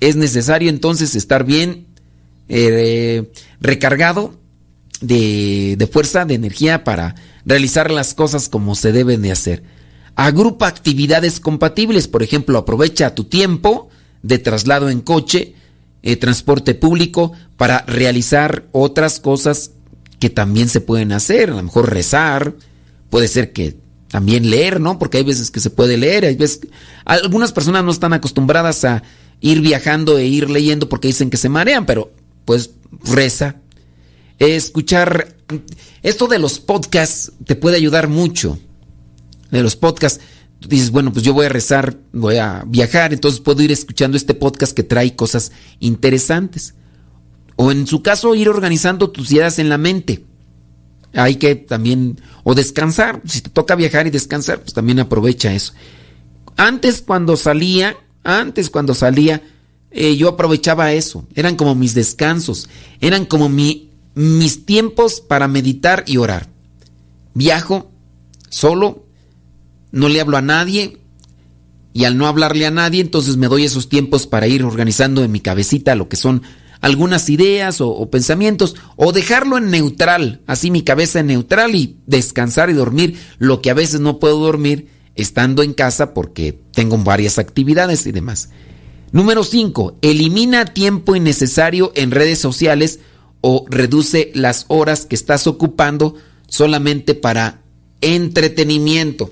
Es necesario entonces estar bien eh, recargado de, de fuerza, de energía para realizar las cosas como se deben de hacer. Agrupa actividades compatibles, por ejemplo, aprovecha tu tiempo de traslado en coche, eh, transporte público, para realizar otras cosas que también se pueden hacer, a lo mejor rezar, puede ser que también leer, ¿no? Porque hay veces que se puede leer, hay veces algunas personas no están acostumbradas a ir viajando e ir leyendo porque dicen que se marean, pero pues reza. Escuchar esto de los podcasts te puede ayudar mucho. De los podcasts, tú dices, bueno, pues yo voy a rezar, voy a viajar, entonces puedo ir escuchando este podcast que trae cosas interesantes. O en su caso, ir organizando tus ideas en la mente. Hay que también, o descansar, si te toca viajar y descansar, pues también aprovecha eso. Antes cuando salía, antes cuando salía, eh, yo aprovechaba eso. Eran como mis descansos. Eran como mi, mis tiempos para meditar y orar. Viajo solo, no le hablo a nadie. Y al no hablarle a nadie, entonces me doy esos tiempos para ir organizando en mi cabecita lo que son algunas ideas o, pensamientos, o dejarlo en neutral, así mi cabeza en neutral y descansar y dormir, lo que a veces no puedo dormir estando en casa porque tengo varias actividades y demás. Número 5. Elimina tiempo innecesario en redes sociales o reduce las horas que estás ocupando solamente para entretenimiento.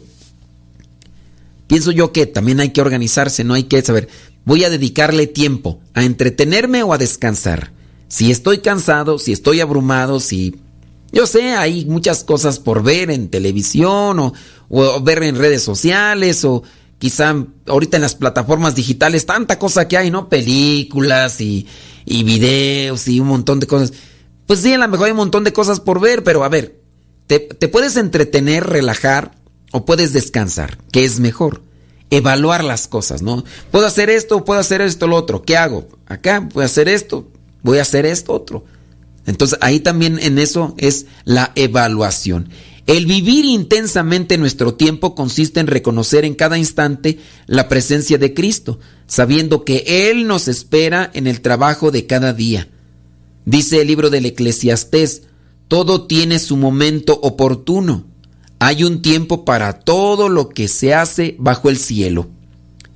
Pienso yo que también hay que organizarse, no hay que saber, voy a dedicarle tiempo a entretenerme o a descansar. Si estoy cansado, si estoy abrumado, si... Yo sé, hay muchas cosas por ver en televisión o, o ver en redes sociales o quizá ahorita en las plataformas digitales, tanta cosa que hay, ¿no? Películas y, y videos y un montón de cosas. Pues sí, a lo mejor hay un montón de cosas por ver, pero a ver, te, te puedes entretener, relajar o puedes descansar, ¿qué es mejor? Evaluar las cosas, ¿no? Puedo hacer esto, puedo hacer esto, lo otro. ¿Qué hago? Acá voy a hacer esto, voy a hacer esto, otro. Entonces ahí también en eso es la evaluación. El vivir intensamente nuestro tiempo consiste en reconocer en cada instante la presencia de Cristo, sabiendo que Él nos espera en el trabajo de cada día. Dice el libro del Eclesiastés, todo tiene su momento oportuno. Hay un tiempo para todo lo que se hace bajo el cielo.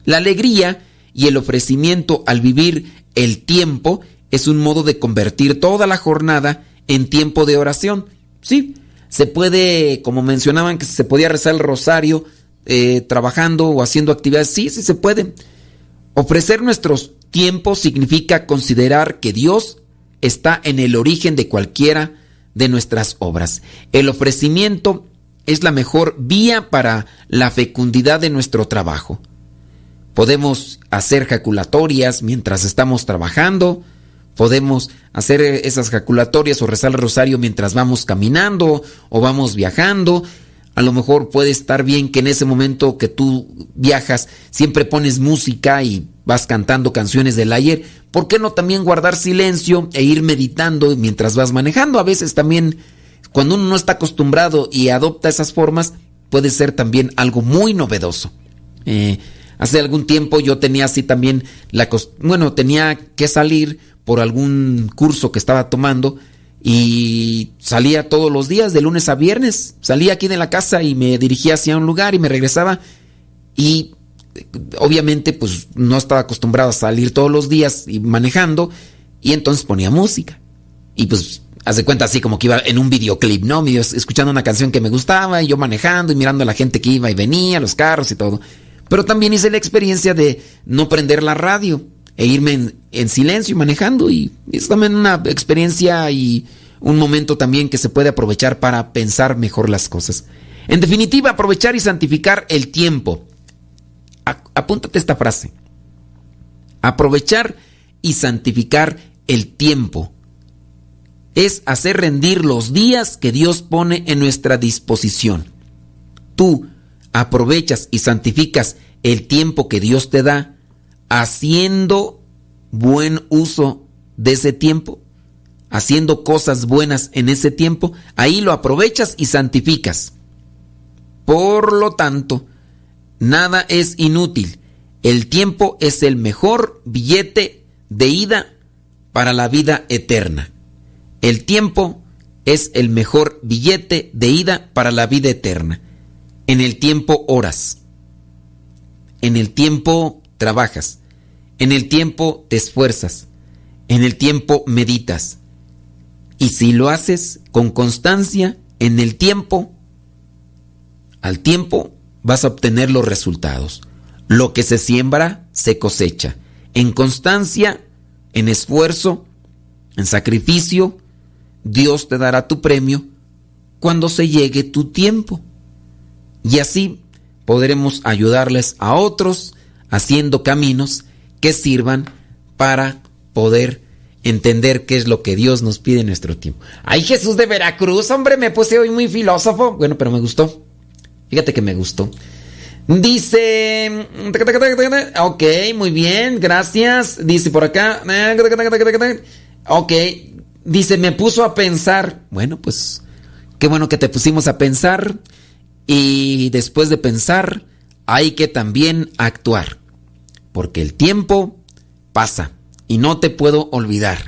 La alegría y el ofrecimiento al vivir el tiempo es un modo de convertir toda la jornada en tiempo de oración. Sí, se puede, como mencionaban, que se podía rezar el rosario eh, trabajando o haciendo actividades. Sí, sí se puede. Ofrecer nuestros tiempos significa considerar que Dios está en el origen de cualquiera de nuestras obras. El ofrecimiento es la mejor vía para la fecundidad de nuestro trabajo. Podemos hacer jaculatorias mientras estamos trabajando, podemos hacer esas jaculatorias o rezar el rosario mientras vamos caminando o vamos viajando. A lo mejor puede estar bien que en ese momento que tú viajas siempre pones música y vas cantando canciones del ayer. ¿Por qué no también guardar silencio e ir meditando mientras vas manejando? A veces también cuando uno no está acostumbrado y adopta esas formas, puede ser también algo muy novedoso. Eh, hace algún tiempo yo tenía así también la bueno, tenía que salir por algún curso que estaba tomando y salía todos los días de lunes a viernes. Salía aquí de la casa y me dirigía hacia un lugar y me regresaba y obviamente pues no estaba acostumbrado a salir todos los días y manejando y entonces ponía música. Y pues hace cuenta así como que iba en un videoclip, ¿no? Escuchando una canción que me gustaba y yo manejando y mirando a la gente que iba y venía, los carros y todo. Pero también hice la experiencia de no prender la radio e irme en, silencio y manejando y es también una experiencia y un momento también que se puede aprovechar para pensar mejor las cosas. En definitiva, aprovechar y santificar el tiempo apúntate esta frase. Aprovechar y santificar el tiempo es hacer rendir los días que Dios pone en nuestra disposición. Tú aprovechas y santificas el tiempo que Dios te da haciendo buen uso de ese tiempo, haciendo cosas buenas en ese tiempo, ahí lo aprovechas y santificas. Por lo tanto, Nada es inútil. El tiempo es el mejor billete de ida para la vida eterna. El tiempo es el mejor billete de ida para la vida eterna. En el tiempo oras. En el tiempo trabajas. En el tiempo te esfuerzas. En el tiempo meditas. Y si lo haces con constancia, en el tiempo, al tiempo vas a obtener los resultados. Lo que se siembra, se cosecha. En constancia, en esfuerzo, en sacrificio, Dios te dará tu premio cuando se llegue tu tiempo. Y así podremos ayudarles a otros haciendo caminos que sirvan para poder entender qué es lo que Dios nos pide en nuestro tiempo. Ay, Jesús de Veracruz, hombre, me puse hoy muy filósofo. Bueno, pero me gustó. Fíjate que me gustó. Dice. Ok, muy bien, gracias. Dice por acá. Ok. Dice, me puso a pensar. Bueno, pues. Qué bueno que te pusimos a pensar. Y después de pensar, hay que también actuar. Porque el tiempo pasa. Y no te puedo olvidar.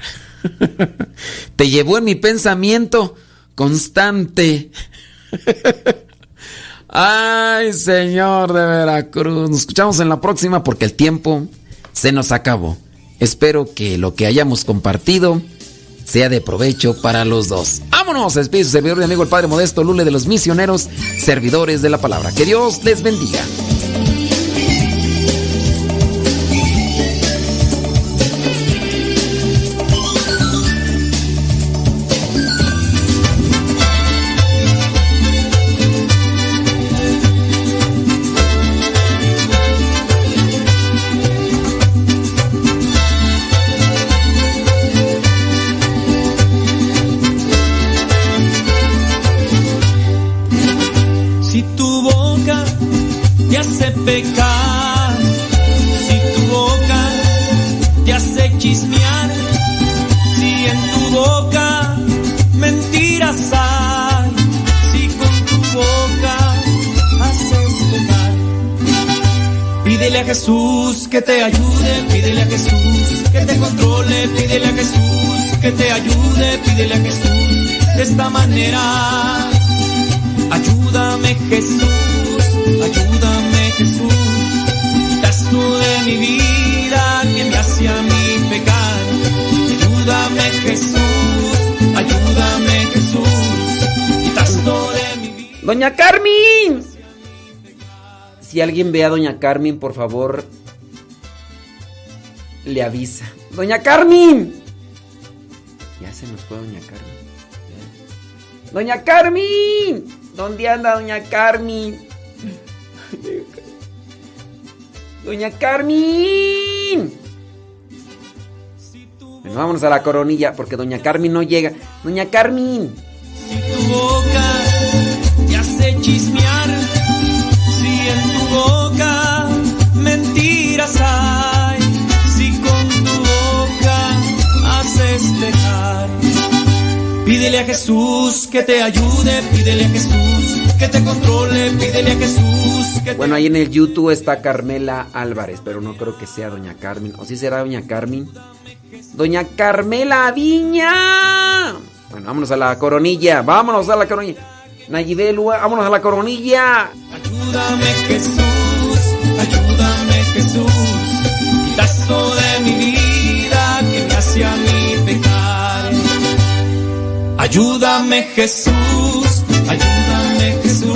te llevó en mi pensamiento constante. Ay, Señor de Veracruz. Nos escuchamos en la próxima porque el tiempo se nos acabó. Espero que lo que hayamos compartido sea de provecho para los dos. Vámonos, despide su servidor y amigo el Padre Modesto Lule de los misioneros, servidores de la palabra. Que Dios les bendiga. Jesús que te ayude, pídele a Jesús que te controle, pídele a Jesús que te ayude, pídele a Jesús de esta manera. Ayúdame Jesús, ayúdame Jesús, das tú de mi vida que me hace a mí pecar. Ayúdame Jesús, ayúdame Jesús, quitas todo de mi vida. Doña Carmen. Si alguien ve a Doña Carmen, por favor, le avisa. Doña Carmen. Ya se nos fue Doña Carmen. Doña Carmen. ¿Dónde anda Doña Carmen? Doña Carmen. Bueno, vámonos a la coronilla porque Doña Carmen no llega. Doña Carmen. Si tu boca te hace chismear, Pídele a Jesús que te ayude, pídele a Jesús que te controle, pídele a Jesús que Bueno, ahí en el YouTube está Carmela Álvarez, pero no creo que sea Doña Carmen. ¿O sí será Doña Carmen? Doña Carmela Viña. Bueno, vámonos a la coronilla. Vámonos a la coronilla. Nayibelu, vámonos a la coronilla. Ayúdame Jesús, ayúdame Jesús, quitazo de Ayúdame Jesús, ayúdame Jesús.